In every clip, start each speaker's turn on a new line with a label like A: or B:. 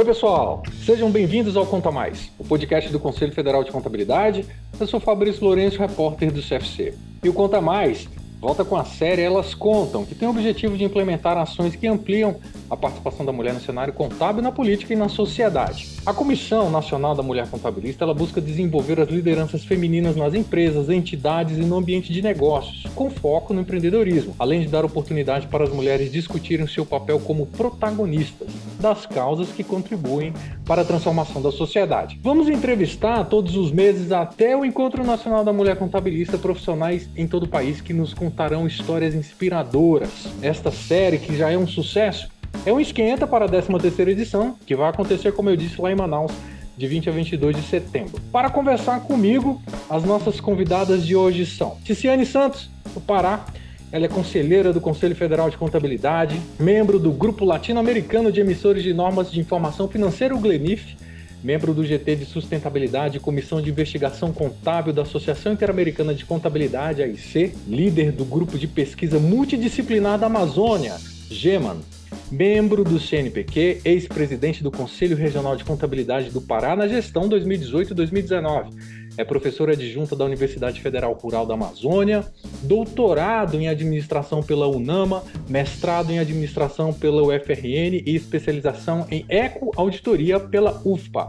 A: Oi, pessoal! Sejam bem-vindos ao Conta Mais, o podcast do Conselho Federal de Contabilidade. Eu sou Fabrício Lourenço, repórter do CFC. E o Conta Mais volta com a série Elas Contam, que tem o objetivo de implementar ações que ampliam a participação da mulher no cenário contábil, na política e na sociedade. A Comissão Nacional da Mulher Contabilista ela busca desenvolver as lideranças femininas nas empresas, entidades e no ambiente de negócios, com foco no empreendedorismo, além de dar oportunidade para as mulheres discutirem seu papel como protagonistas das causas que contribuem para a transformação da sociedade. Vamos entrevistar todos os meses até o Encontro Nacional da Mulher Contabilista profissionais em todo o país que nos contarão histórias inspiradoras. Esta série, que já é um sucesso, é um esquenta para a 13ª edição, que vai acontecer, como eu disse, lá em Manaus, de 20 a 22 de setembro. Para conversar comigo, as nossas convidadas de hoje são Ticiane Santos, do Pará. Ela é conselheira do Conselho Federal de Contabilidade, membro do Grupo Latino-Americano de Emissores de Normas de Informação Financeira, o GLENIF, membro do GT de Sustentabilidade e Comissão de Investigação Contábil da Associação Interamericana de Contabilidade, AIC, líder do Grupo de Pesquisa Multidisciplinar da Amazônia, GEMAN, membro do CNPq, ex-presidente do Conselho Regional de Contabilidade do Pará na gestão 2018-2019. É professora adjunta da Universidade Federal Rural da Amazônia, doutorado em administração pela UNAMA, mestrado em administração pela UFRN e especialização em eco-auditoria pela UFPA.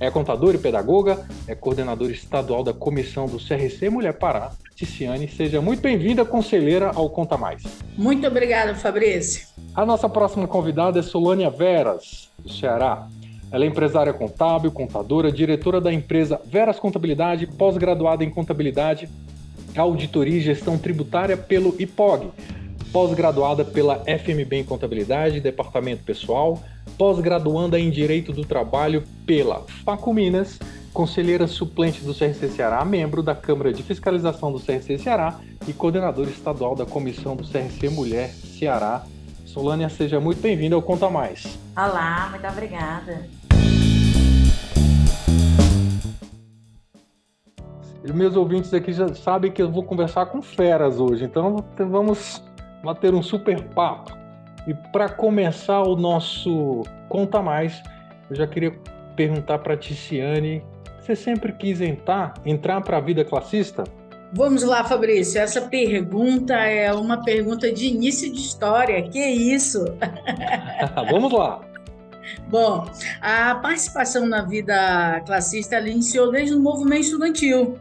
A: É contadora e pedagoga, é coordenadora estadual da comissão do CRC Mulher Pará. Ticiane, seja muito bem-vinda, conselheira ao Conta Mais.
B: Muito obrigada, Fabrício.
A: A nossa próxima convidada é Solânia Veras, do Ceará. Ela é empresária contábil, contadora, diretora da empresa Veras Contabilidade, pós-graduada em contabilidade, auditoria e gestão tributária pelo IPOG, pós-graduada pela FMB em contabilidade, departamento pessoal, pós-graduanda em direito do trabalho pela Facu Minas, conselheira suplente do CRC Ceará, membro da Câmara de Fiscalização do CRC Ceará e coordenadora estadual da comissão do CRC Mulher Ceará Solânia, seja muito bem-vinda ao Conta Mais.
C: Olá, muito obrigada.
A: Meus ouvintes aqui já sabem que eu vou conversar com feras hoje, então vamos bater um super papo. E para começar o nosso Conta Mais, eu já queria perguntar para Ticiane: você sempre quis entrar, entrar para a vida classista?
B: Vamos lá, Fabrício. Essa pergunta é uma pergunta de início de história. Que isso?
A: Vamos lá.
B: Bom, a participação na vida classista iniciou desde o movimento estudantil,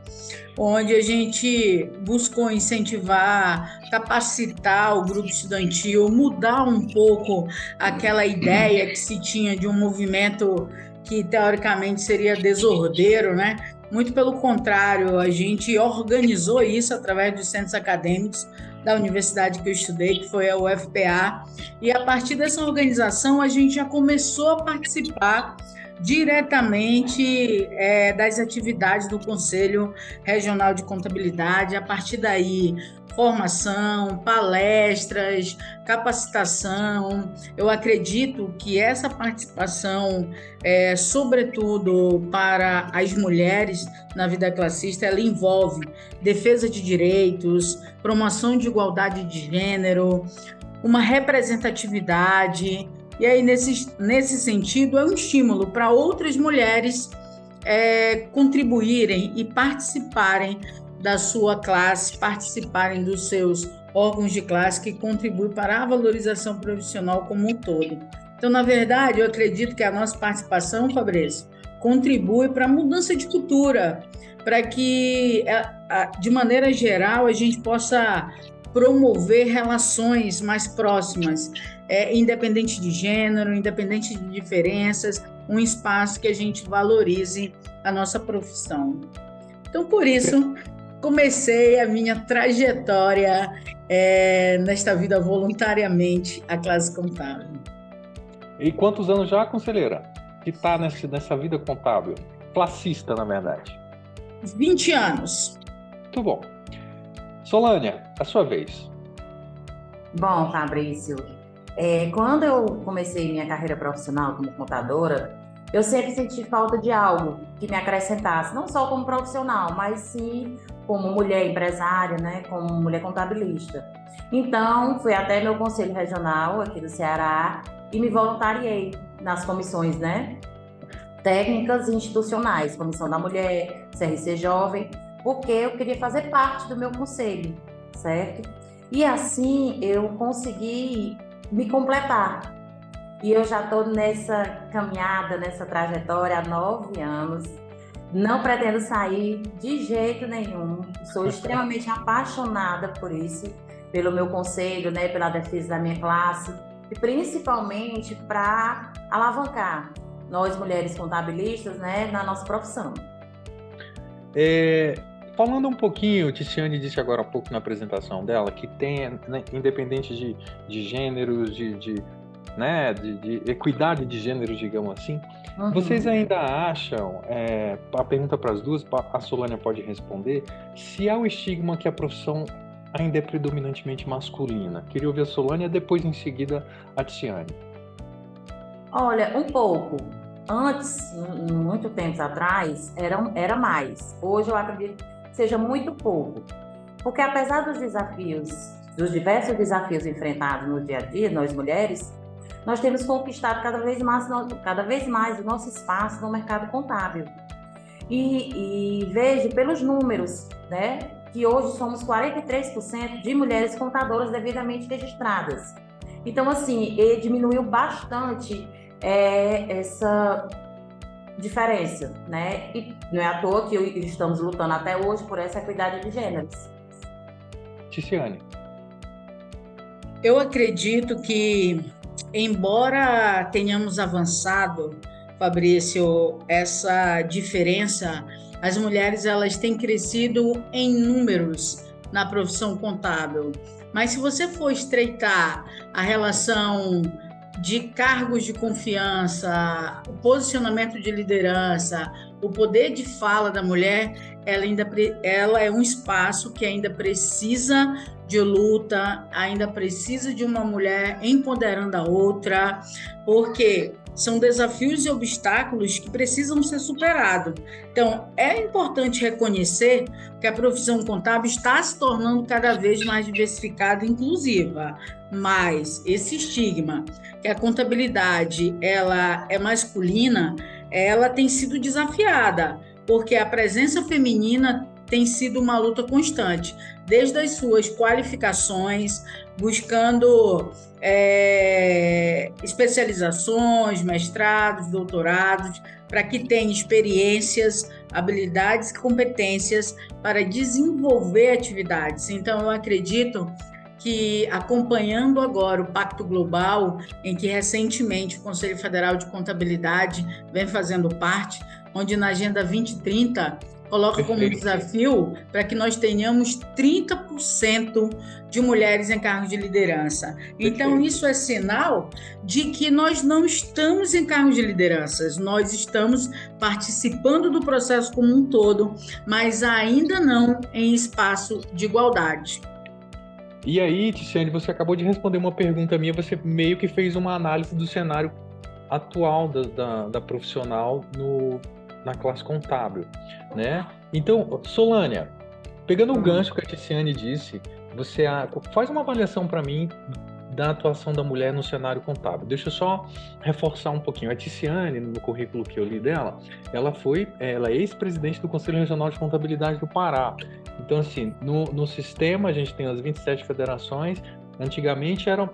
B: onde a gente buscou incentivar, capacitar o grupo estudantil, mudar um pouco aquela ideia que se tinha de um movimento que teoricamente seria desordeiro, né? Muito pelo contrário, a gente organizou isso através dos centros acadêmicos da universidade que eu estudei, que foi a UFPA, e a partir dessa organização a gente já começou a participar diretamente é, das atividades do Conselho Regional de Contabilidade. A partir daí, formação, palestras, capacitação. Eu acredito que essa participação, é, sobretudo para as mulheres na vida classista, ela envolve defesa de direitos, promoção de igualdade de gênero, uma representatividade. E aí, nesse, nesse sentido, é um estímulo para outras mulheres é, contribuírem e participarem da sua classe participarem dos seus órgãos de classe que contribuem para a valorização profissional como um todo. Então, na verdade, eu acredito que a nossa participação, Fabrício, contribui para a mudança de cultura, para que, de maneira geral, a gente possa promover relações mais próximas, é, independente de gênero, independente de diferenças, um espaço que a gente valorize a nossa profissão. Então, por isso, comecei a minha trajetória é, nesta vida voluntariamente a classe contábil.
A: E quantos anos já, conselheira, que está nessa vida contábil? Classista, na verdade.
B: 20 anos.
A: Muito bom. Solânia, a sua vez.
C: Bom, Fabrício, é, quando eu comecei minha carreira profissional como contadora, eu sempre senti falta de algo que me acrescentasse, não só como profissional, mas sim como mulher empresária, né, como mulher contabilista. Então, fui até meu conselho regional aqui do Ceará e me voluntariei nas comissões, né? Técnicas e institucionais, Comissão da Mulher, CRC Jovem, porque eu queria fazer parte do meu conselho, certo? E assim eu consegui me completar. E eu já estou nessa caminhada, nessa trajetória há nove anos. Não pretendo sair de jeito nenhum. Sou extremamente apaixonada por isso, pelo meu conselho, né, pela defesa da minha classe e principalmente para alavancar nós mulheres contabilistas, né, na nossa profissão.
A: É, falando um pouquinho, Ticiane disse agora há pouco na apresentação dela que tem, né, independente de, de gêneros, de, de né, de, de, equidade de gêneros, digamos assim. Uhum. Vocês ainda acham, é, a pergunta para as duas, a Solânia pode responder, se há o estigma que a profissão ainda é predominantemente masculina? Queria ouvir a Solânia, depois em seguida a Tiziane.
C: Olha, um pouco. Antes, muito tempo atrás, era, era mais. Hoje eu acredito seja muito pouco. Porque apesar dos desafios, dos diversos desafios enfrentados no dia a dia, nós mulheres, nós temos conquistado cada vez mais, cada vez mais o nosso espaço no mercado contábil. E, e vejo pelos números, né, que hoje somos 43% de mulheres contadoras devidamente registradas. Então, assim, diminuiu bastante é, essa diferença, né? E não é à toa que estamos lutando até hoje por essa equidade de gêneros.
A: Ticiane.
B: Eu acredito que embora tenhamos avançado, Fabrício, essa diferença, as mulheres elas têm crescido em números na profissão contábil. Mas se você for estreitar a relação de cargos de confiança, o posicionamento de liderança, o poder de fala da mulher, ela ainda ela é um espaço que ainda precisa de luta, ainda precisa de uma mulher empoderando a outra, porque são desafios e obstáculos que precisam ser superados. Então, é importante reconhecer que a profissão contábil está se tornando cada vez mais diversificada e inclusiva, mas esse estigma que a contabilidade ela é masculina, ela tem sido desafiada, porque a presença feminina tem sido uma luta constante, desde as suas qualificações, buscando é, especializações, mestrados, doutorados, para que tenha experiências, habilidades e competências para desenvolver atividades. Então, eu acredito que, acompanhando agora o Pacto Global, em que recentemente o Conselho Federal de Contabilidade vem fazendo parte, onde na Agenda 2030 coloca como desafio para que nós tenhamos 30% de mulheres em cargos de liderança. Então, isso é sinal de que nós não estamos em cargos de liderança, nós estamos participando do processo como um todo, mas ainda não em espaço de igualdade.
A: E aí, Ticiane, você acabou de responder uma pergunta minha, você meio que fez uma análise do cenário atual da, da, da profissional no na classe contábil, né? Então, Solânia, pegando o uhum. gancho que a Ticiane disse, você faz uma avaliação para mim da atuação da mulher no cenário contábil. Deixa eu só reforçar um pouquinho. A Ticiane, no currículo que eu li dela, ela foi, ela é ex-presidente do Conselho Regional de Contabilidade do Pará. Então, assim, no, no sistema a gente tem as 27 federações. Antigamente eram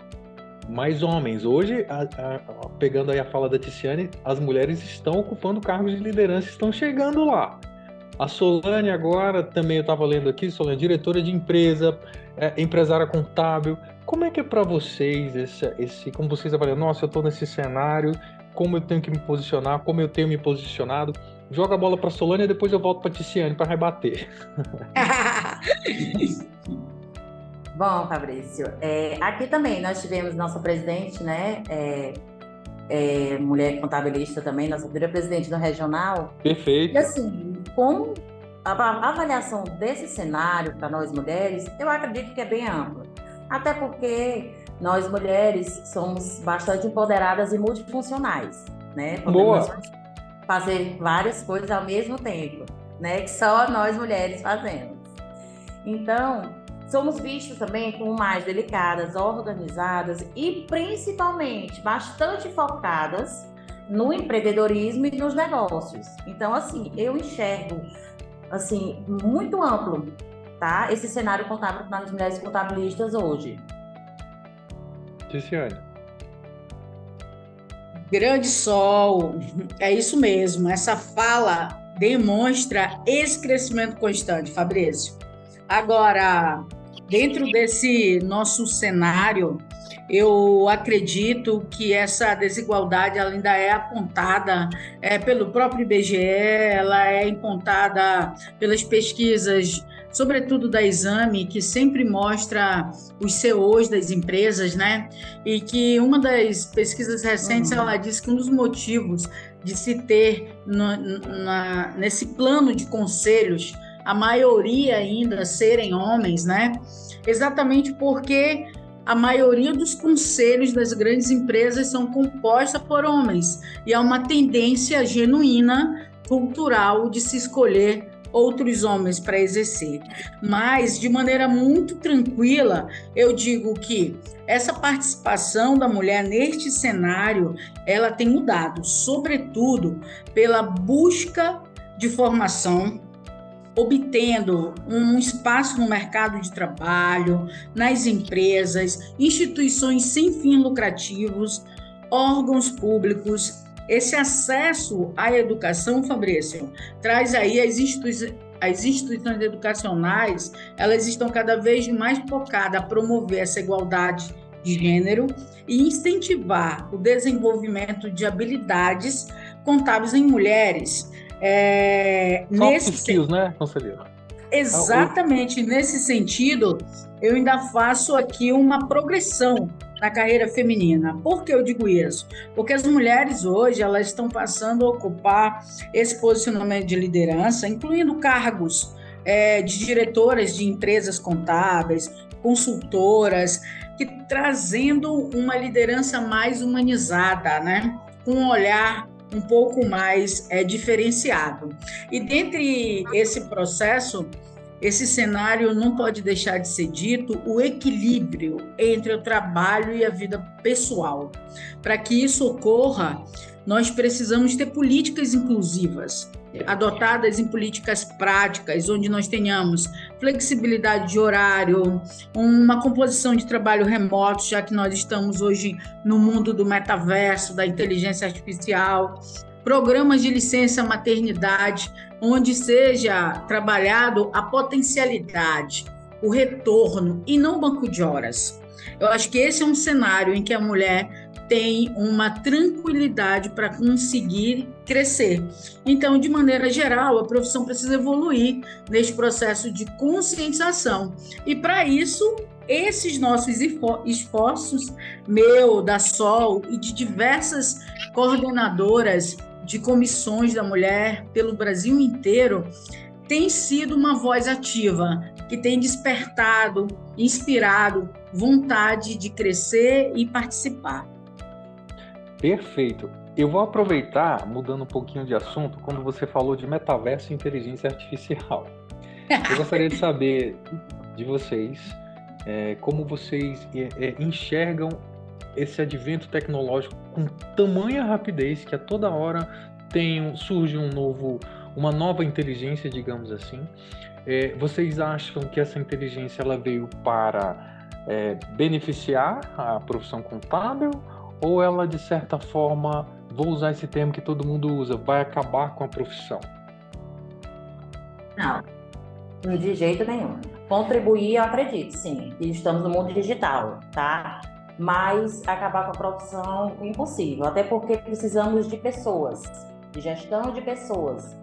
A: mais homens. Hoje, a, a, pegando aí a fala da Ticiane, as mulheres estão ocupando cargos de liderança, estão chegando lá. A Solane agora, também eu estava lendo aqui, Solane, diretora de empresa, é, empresária contábil. Como é que é para vocês esse, esse, como vocês avaliam? Nossa, eu estou nesse cenário, como eu tenho que me posicionar, como eu tenho me posicionado. Joga a bola para Solane e depois eu volto para Ticiane para rebater.
C: Bom, Fabrício, é, aqui também nós tivemos nossa presidente, né? É, é, mulher contabilista também, nossa primeira presidente do regional.
A: Perfeito.
C: E assim, com a, a avaliação desse cenário para nós mulheres, eu acredito que é bem ampla. Até porque nós mulheres somos bastante empoderadas e multifuncionais, né?
A: Podemos
C: Boa. fazer várias coisas ao mesmo tempo, né? Que só nós mulheres fazemos. Então, somos vistas também como mais delicadas, organizadas e principalmente bastante focadas no empreendedorismo e nos negócios. Então, assim, eu enxergo assim muito amplo, tá? Esse cenário contábil para as mulheres contabilistas hoje.
A: Ticiane.
B: Grande sol, é isso mesmo. Essa fala demonstra esse crescimento constante, Fabrício. Agora, dentro desse nosso cenário, eu acredito que essa desigualdade ainda é apontada é, pelo próprio IBGE, ela é apontada pelas pesquisas sobretudo da Exame, que sempre mostra os CEOs das empresas, né? E que uma das pesquisas recentes uhum. ela disse que um dos motivos de se ter no, na, nesse plano de conselhos a maioria ainda serem homens, né? Exatamente porque a maioria dos conselhos das grandes empresas são compostas por homens e há uma tendência genuína cultural de se escolher outros homens para exercer. Mas, de maneira muito tranquila, eu digo que essa participação da mulher neste cenário, ela tem mudado, sobretudo pela busca de formação, obtendo um espaço no mercado de trabalho, nas empresas, instituições sem fins lucrativos, órgãos públicos esse acesso à educação, Fabrício, traz aí as instituições as instituições educacionais elas estão cada vez mais focadas a promover essa igualdade de gênero e incentivar o desenvolvimento de habilidades contábeis em mulheres.
A: É, Soft nesse skills, né, conselheira?
B: Exatamente. Nesse sentido, eu ainda faço aqui uma progressão na carreira feminina. Por que eu digo isso? Porque as mulheres hoje elas estão passando a ocupar esse posicionamento de liderança, incluindo cargos é, de diretoras de empresas contábeis, consultoras, que trazendo uma liderança mais humanizada, né? Com um olhar um pouco mais é, diferenciado. E dentre esse processo, esse cenário não pode deixar de ser dito o equilíbrio entre o trabalho e a vida pessoal. Para que isso ocorra, nós precisamos ter políticas inclusivas, adotadas em políticas práticas, onde nós tenhamos flexibilidade de horário, uma composição de trabalho remoto, já que nós estamos hoje no mundo do metaverso, da inteligência artificial, programas de licença maternidade, onde seja trabalhado a potencialidade, o retorno e não banco de horas. Eu acho que esse é um cenário em que a mulher tem uma tranquilidade para conseguir crescer. Então, de maneira geral, a profissão precisa evoluir neste processo de conscientização. E para isso, esses nossos esforços, meu, da Sol e de diversas coordenadoras de comissões da mulher pelo Brasil inteiro tem sido uma voz ativa que tem despertado, inspirado vontade de crescer e participar.
A: Perfeito. Eu vou aproveitar, mudando um pouquinho de assunto, quando você falou de metaverso e inteligência artificial. Eu gostaria de saber de vocês é, como vocês é, é enxergam esse advento tecnológico com tamanha rapidez que a toda hora tem, surge um novo, uma nova inteligência, digamos assim. É, vocês acham que essa inteligência ela veio para é, beneficiar a profissão contábil ou ela de certa forma, vou usar esse termo que todo mundo usa, vai acabar com a profissão?
C: Não, de jeito nenhum. Contribuir, eu acredito, sim. Estamos no mundo digital, tá? mas acabar com a profissão impossível, até porque precisamos de pessoas, de gestão de pessoas.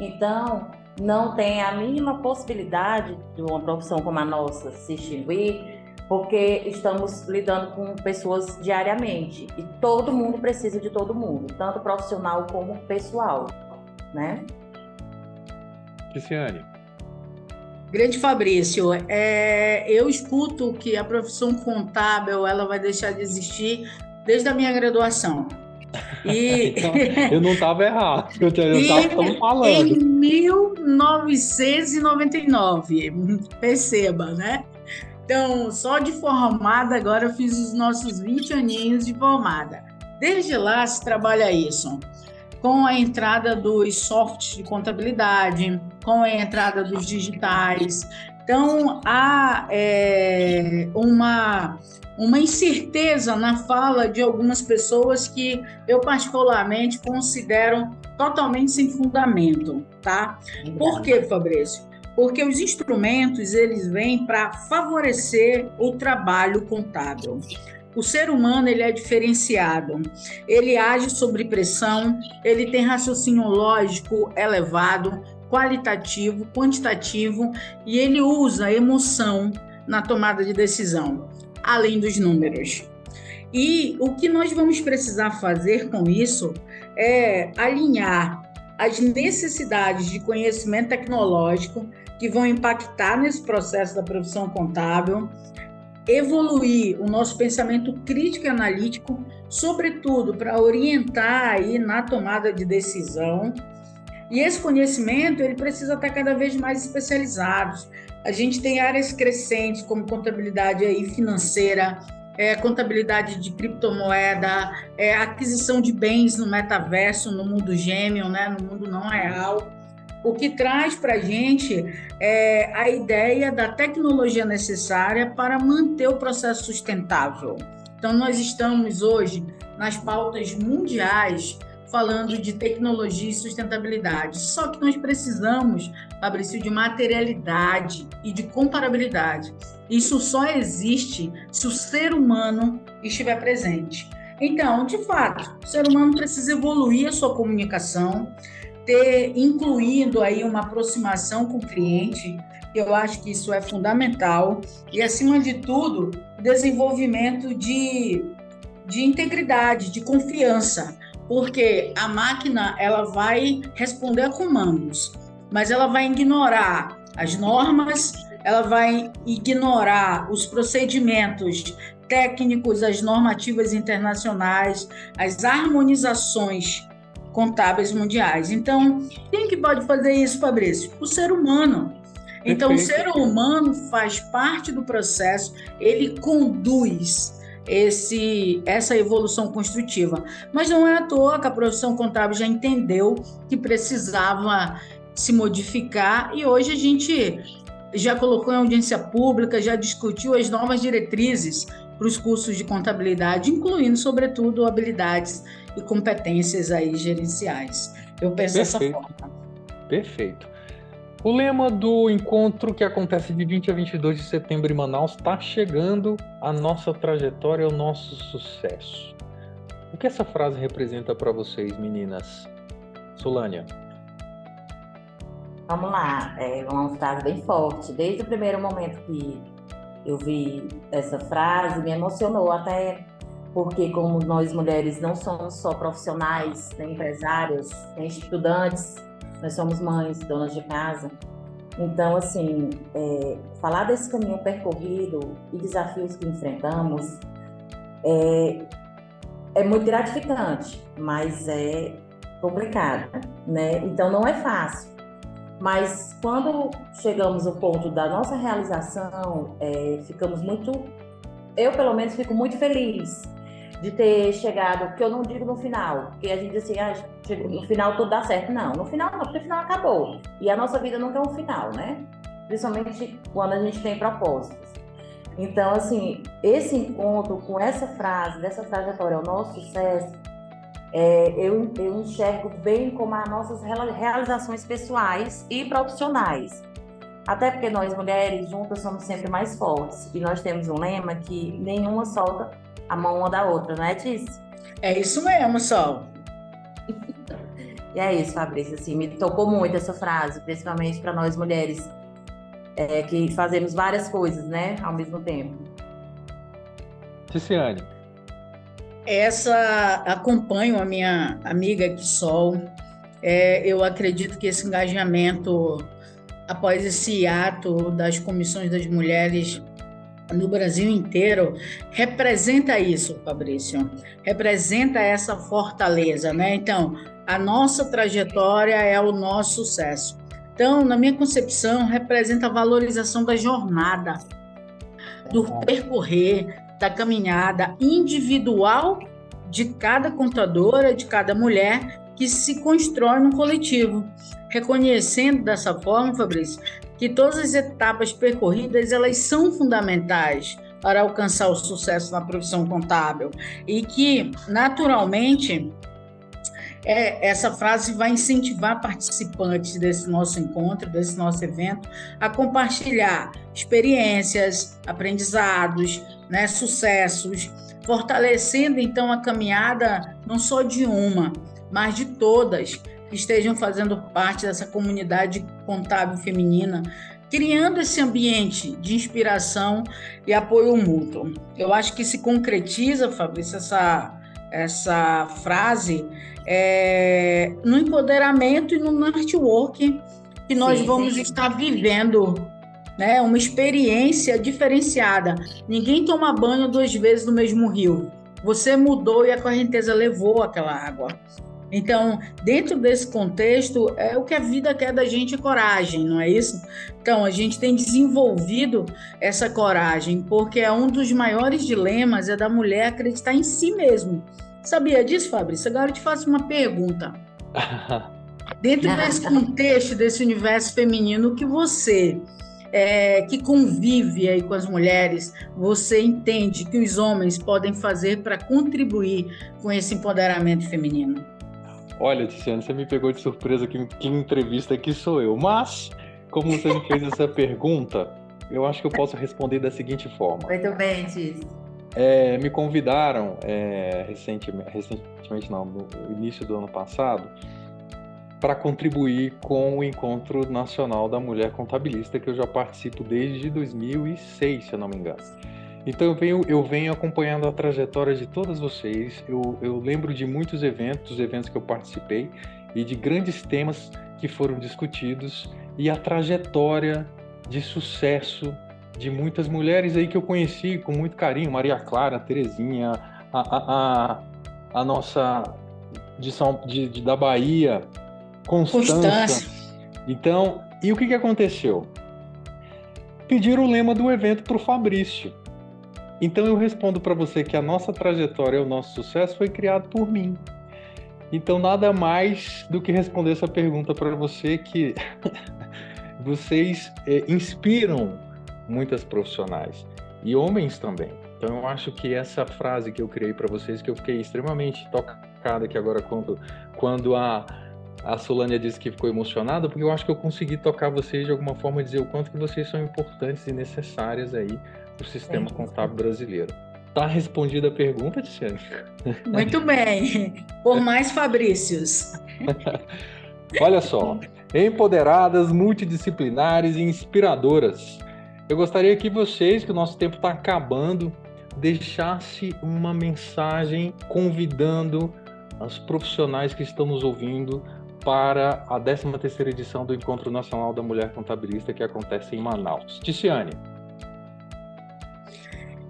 C: Então, não tem a mínima possibilidade de uma profissão como a nossa se extinguir, porque estamos lidando com pessoas diariamente e todo mundo precisa de todo mundo, tanto profissional como pessoal, né?
A: Cristiane.
B: Grande Fabrício, é, eu escuto que a profissão contábil ela vai deixar de existir desde a minha graduação.
A: E então, eu não estava errado, eu estava falando.
B: Em 1999, perceba, né? Então, só de formada, agora eu fiz os nossos 20 aninhos de formada. Desde lá se trabalha isso com a entrada dos softs de contabilidade, com a entrada dos digitais. Então, há é, uma, uma incerteza na fala de algumas pessoas que eu, particularmente, considero totalmente sem fundamento, tá? Por quê, Fabrício? Porque os instrumentos, eles vêm para favorecer o trabalho contábil. O ser humano ele é diferenciado. Ele age sob pressão, ele tem raciocínio lógico elevado, qualitativo, quantitativo e ele usa emoção na tomada de decisão, além dos números. E o que nós vamos precisar fazer com isso é alinhar as necessidades de conhecimento tecnológico que vão impactar nesse processo da profissão contábil, evoluir o nosso pensamento crítico e analítico, sobretudo para orientar aí na tomada de decisão. E esse conhecimento ele precisa estar cada vez mais especializado. A gente tem áreas crescentes como contabilidade aí financeira, é, contabilidade de criptomoeda, é, aquisição de bens no metaverso, no mundo gêmeo, né, no mundo não real o que traz para a gente é a ideia da tecnologia necessária para manter o processo sustentável. Então, nós estamos hoje nas pautas mundiais falando de tecnologia e sustentabilidade. Só que nós precisamos, Fabrício, de materialidade e de comparabilidade. Isso só existe se o ser humano estiver presente. Então, de fato, o ser humano precisa evoluir a sua comunicação, ter incluindo aí uma aproximação com o cliente, eu acho que isso é fundamental. E acima de tudo, desenvolvimento de, de integridade, de confiança, porque a máquina ela vai responder a comandos, mas ela vai ignorar as normas, ela vai ignorar os procedimentos técnicos, as normativas internacionais, as harmonizações contábeis mundiais. Então, quem que pode fazer isso, Fabrício? O ser humano. Então, Perfeito. o ser humano faz parte do processo, ele conduz esse, essa evolução construtiva. Mas não é à toa que a profissão contábil já entendeu que precisava se modificar e hoje a gente já colocou em audiência pública, já discutiu as novas diretrizes para os cursos de contabilidade, incluindo, sobretudo, habilidades e competências aí gerenciais. Eu penso Perfeito. dessa forma.
A: Perfeito. O lema do encontro que acontece de 20 a 22 de setembro em Manaus está chegando a nossa trajetória, o nosso sucesso. O que essa frase representa para vocês, meninas? Solânia.
C: Vamos lá, é uma frase bem forte. Desde o primeiro momento que eu vi essa frase, me emocionou até porque como nós mulheres não somos só profissionais, nem empresárias, nem estudantes, nós somos mães, donas de casa. Então, assim, é, falar desse caminho percorrido e desafios que enfrentamos é, é muito gratificante, mas é complicado, né? Então, não é fácil. Mas quando chegamos ao ponto da nossa realização, é, ficamos muito, eu pelo menos fico muito feliz de ter chegado, porque eu não digo no final, porque a gente diz assim, ah, no final tudo dá certo. Não, no final não, porque o final acabou. E a nossa vida nunca é um final, né? Principalmente quando a gente tem propósitos. Então, assim, esse encontro com essa frase, dessa trajetória, o nosso sucesso, é, eu, eu enxergo bem como as nossas realizações pessoais e profissionais. Até porque nós mulheres juntas somos sempre mais fortes. E nós temos um lema que nenhuma solta a mão uma da outra, não é, Tiz?
B: É isso mesmo, Sol.
C: e é isso, Fabrício. Assim, me tocou muito essa frase, principalmente para nós mulheres é, que fazemos várias coisas, né, ao mesmo tempo.
A: Ticiane
B: essa acompanho a minha amiga aqui Sol. É, eu acredito que esse engajamento após esse ato das comissões das mulheres no Brasil inteiro representa isso, Fabrício. Representa essa fortaleza, né? Então, a nossa trajetória é o nosso sucesso. Então, na minha concepção, representa a valorização da jornada, do percorrer, da caminhada individual de cada contadora, de cada mulher que se constrói no coletivo, reconhecendo dessa forma, Fabrício, que todas as etapas percorridas elas são fundamentais para alcançar o sucesso na profissão contábil e que naturalmente é, essa frase vai incentivar participantes desse nosso encontro, desse nosso evento, a compartilhar experiências, aprendizados, né, sucessos, fortalecendo então a caminhada não só de uma, mas de todas que estejam fazendo parte dessa comunidade contábil feminina, criando esse ambiente de inspiração e apoio mútuo. Eu acho que se concretiza, Fabrício, essa, essa frase é, no empoderamento e no network que nós sim, vamos sim. estar vivendo né? Uma experiência diferenciada. Ninguém toma banho duas vezes no mesmo rio. Você mudou e a correnteza levou aquela água. Então, dentro desse contexto, é o que a vida quer da gente é coragem, não é isso? Então, a gente tem desenvolvido essa coragem, porque é um dos maiores dilemas é da mulher acreditar em si mesmo. Sabia disso, Fabrício? Agora eu te faço uma pergunta. Dentro desse contexto, desse universo feminino, que você é, que convive aí com as mulheres, você entende que os homens podem fazer para contribuir com esse empoderamento feminino?
A: Olha, Tiziane, você me pegou de surpresa que, que entrevista aqui sou eu. Mas, como você me fez essa pergunta, eu acho que eu posso responder da seguinte forma.
C: Muito bem, Tiz.
A: É, me convidaram é, recentemente, recentemente, não, no início do ano passado, para contribuir com o Encontro Nacional da Mulher Contabilista, que eu já participo desde 2006, se eu não me engano. Então eu venho, eu venho acompanhando a trajetória de todas vocês. Eu, eu lembro de muitos eventos, eventos que eu participei e de grandes temas que foram discutidos e a trajetória de sucesso de muitas mulheres aí que eu conheci com muito carinho, Maria Clara, Terezinha, a, a, a, a nossa de, São, de, de, da Bahia, Constância. Constância. Então, e o que, que aconteceu? Pediram o lema do evento para o Fabrício. Então eu respondo para você que a nossa trajetória, o nosso sucesso foi criado por mim. Então nada mais do que responder essa pergunta para você que vocês é, inspiram muitas profissionais e homens também. Então eu acho que essa frase que eu criei para vocês, que eu fiquei extremamente tocada aqui agora quando, quando a a Solânia disse que ficou emocionada, porque eu acho que eu consegui tocar vocês de alguma forma, dizer o quanto que vocês são importantes e necessárias aí o sistema é. contábil brasileiro. Tá respondida a pergunta, Tiziane?
B: Muito bem. Por mais Fabrícios.
A: Olha só. Empoderadas, multidisciplinares e inspiradoras. Eu gostaria que vocês, que o nosso tempo está acabando, deixasse uma mensagem convidando os profissionais que estão nos ouvindo para a 13ª edição do Encontro Nacional da Mulher Contabilista que acontece em Manaus. Ticiane.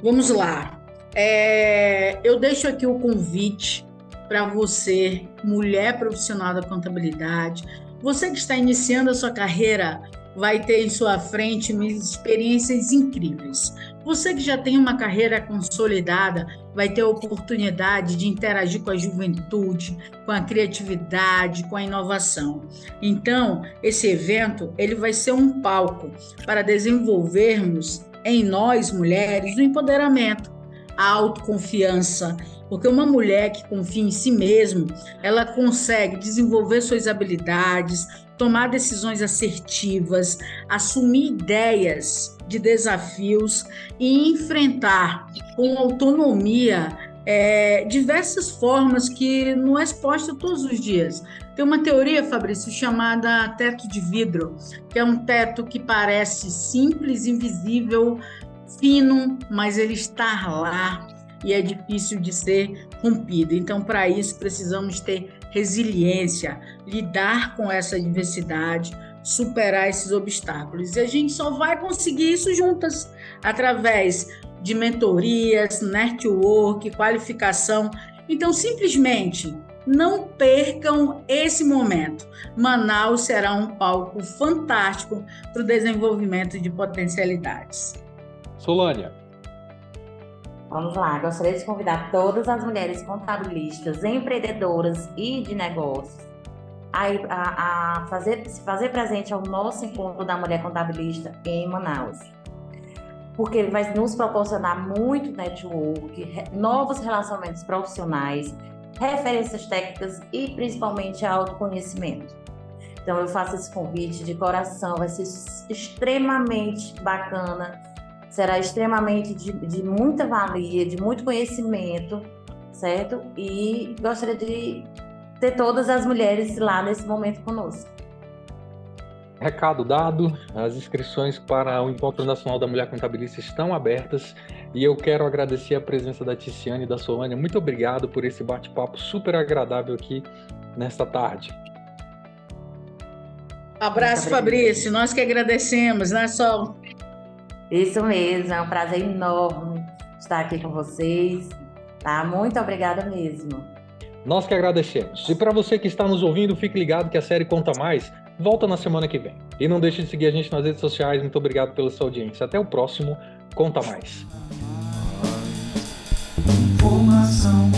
B: Vamos lá. É, eu deixo aqui o convite para você, mulher profissional da contabilidade, você que está iniciando a sua carreira vai ter em sua frente experiências incríveis. Você que já tem uma carreira consolidada vai ter a oportunidade de interagir com a juventude, com a criatividade, com a inovação. Então, esse evento ele vai ser um palco para desenvolvermos em nós mulheres o empoderamento, a autoconfiança, porque uma mulher que confia em si mesma, ela consegue desenvolver suas habilidades, tomar decisões assertivas, assumir ideias de desafios e enfrentar com autonomia é, diversas formas que não é exposta todos os dias. Tem uma teoria, Fabrício, chamada teto de vidro, que é um teto que parece simples, invisível, fino, mas ele está lá e é difícil de ser rompido. Então, para isso, precisamos ter resiliência, lidar com essa diversidade, superar esses obstáculos. E a gente só vai conseguir isso juntas, através de mentorias, network, qualificação. Então, simplesmente não percam esse momento. Manaus será um palco fantástico para o desenvolvimento de potencialidades.
A: Solânia.
C: Vamos lá, gostaria de convidar todas as mulheres contabilistas, empreendedoras e de negócios a, a, a fazer, se fazer presente ao nosso encontro da mulher contabilista em Manaus. Porque ele vai nos proporcionar muito network, novos relacionamentos profissionais, referências técnicas e principalmente autoconhecimento. Então eu faço esse convite de coração, vai ser extremamente bacana, será extremamente de, de muita valia, de muito conhecimento, certo? E gostaria de ter todas as mulheres lá nesse momento conosco.
A: Recado dado, as inscrições para o Encontro Nacional da Mulher Contabilista estão abertas e eu quero agradecer a presença da Ticiane e da Solânia. Muito obrigado por esse bate-papo super agradável aqui nesta tarde.
B: Abraço, Fabrício. Nós que agradecemos, né, Sol?
C: Isso mesmo, é um prazer enorme estar aqui com vocês. Tá? Muito obrigada mesmo.
A: Nós que agradecemos. E para você que está nos ouvindo, fique ligado que a série Conta Mais volta na semana que vem. E não deixe de seguir a gente nas redes sociais. Muito obrigado pela sua audiência. Até o próximo Conta Mais. Informação